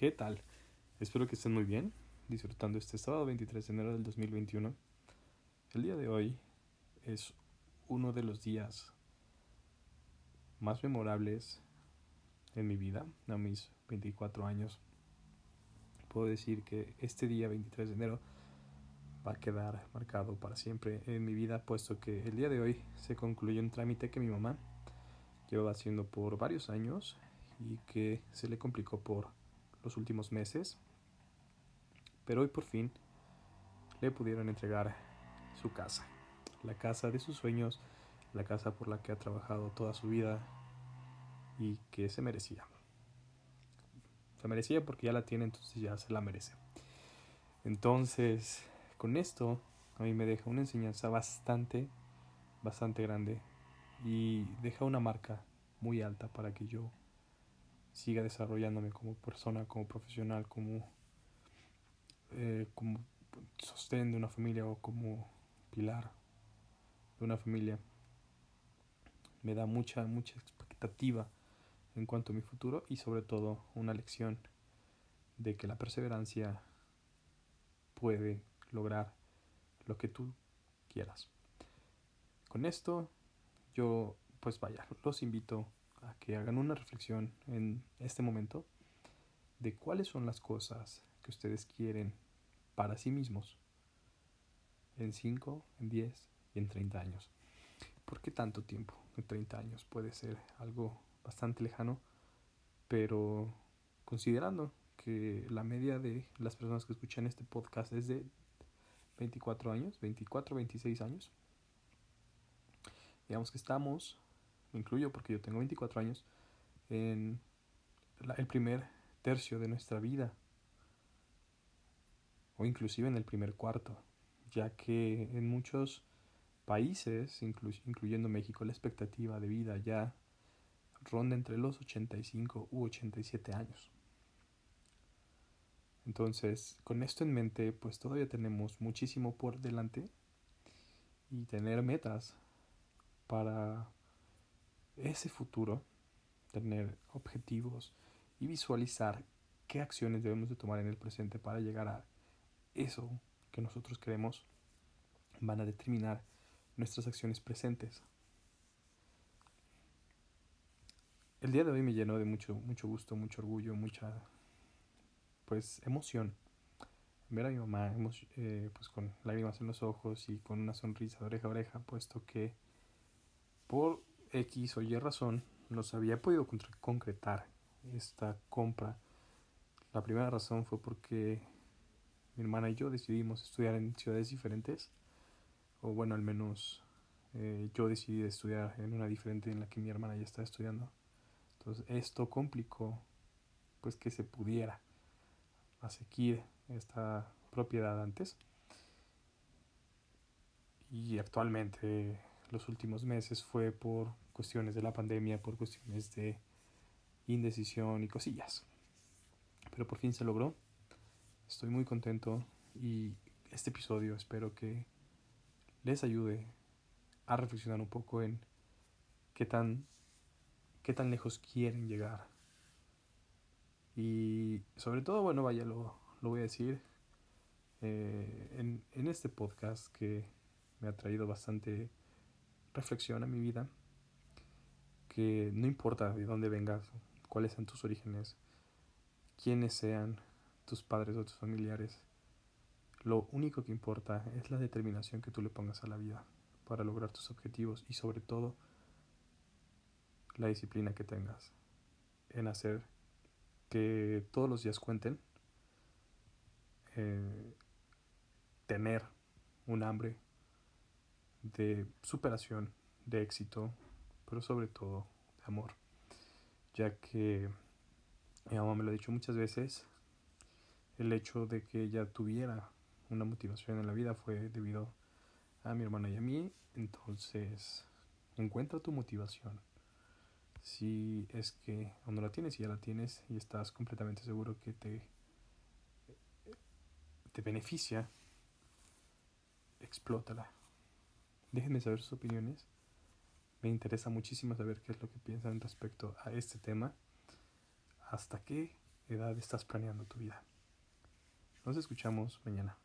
¿Qué tal? Espero que estén muy bien, disfrutando este sábado 23 de enero del 2021. El día de hoy es uno de los días más memorables en mi vida, a mis 24 años. Puedo decir que este día 23 de enero va a quedar marcado para siempre en mi vida, puesto que el día de hoy se concluye un trámite que mi mamá llevaba haciendo por varios años y que se le complicó por los últimos meses, pero hoy por fin le pudieron entregar su casa, la casa de sus sueños, la casa por la que ha trabajado toda su vida y que se merecía. Se merecía porque ya la tiene, entonces ya se la merece. Entonces, con esto a mí me deja una enseñanza bastante, bastante grande y deja una marca muy alta para que yo siga desarrollándome como persona, como profesional, como, eh, como sostén de una familia o como pilar de una familia. Me da mucha, mucha expectativa en cuanto a mi futuro y sobre todo una lección de que la perseverancia puede lograr lo que tú quieras. Con esto yo pues vaya, los invito que hagan una reflexión en este momento de cuáles son las cosas que ustedes quieren para sí mismos en 5, en 10 y en 30 años. ¿Por qué tanto tiempo? En 30 años puede ser algo bastante lejano, pero considerando que la media de las personas que escuchan este podcast es de 24 años, 24, 26 años, digamos que estamos me incluyo porque yo tengo 24 años, en el primer tercio de nuestra vida, o inclusive en el primer cuarto, ya que en muchos países, incluyendo México, la expectativa de vida ya ronda entre los 85 u 87 años. Entonces, con esto en mente, pues todavía tenemos muchísimo por delante y tener metas para ese futuro, tener objetivos y visualizar qué acciones debemos de tomar en el presente para llegar a eso que nosotros queremos, van a determinar nuestras acciones presentes. El día de hoy me llenó de mucho, mucho gusto, mucho orgullo, mucha pues emoción ver a mi mamá eh, pues con lágrimas en los ojos y con una sonrisa de oreja a oreja, puesto que por X o Y razón nos había podido concretar esta compra. La primera razón fue porque mi hermana y yo decidimos estudiar en ciudades diferentes, o bueno, al menos eh, yo decidí estudiar en una diferente en la que mi hermana ya está estudiando. Entonces esto complicó pues que se pudiera asequir esta propiedad antes. Y actualmente los últimos meses fue por cuestiones de la pandemia, por cuestiones de indecisión y cosillas. Pero por fin se logró. Estoy muy contento y este episodio espero que les ayude a reflexionar un poco en qué tan, qué tan lejos quieren llegar. Y sobre todo, bueno, vaya, lo, lo voy a decir eh, en, en este podcast que me ha traído bastante reflexiona mi vida, que no importa de dónde vengas, cuáles sean tus orígenes, quiénes sean tus padres o tus familiares, lo único que importa es la determinación que tú le pongas a la vida para lograr tus objetivos y sobre todo la disciplina que tengas en hacer que todos los días cuenten, eh, tener un hambre de superación, de éxito, pero sobre todo de amor. Ya que mi mamá me lo ha dicho muchas veces, el hecho de que ella tuviera una motivación en la vida fue debido a mi hermana y a mí. Entonces, encuentra tu motivación. Si es que aún no la tienes y ya la tienes y estás completamente seguro que te, te beneficia, explótala Déjenme saber sus opiniones. Me interesa muchísimo saber qué es lo que piensan respecto a este tema. Hasta que edad estás planeando tu vida. Nos escuchamos mañana.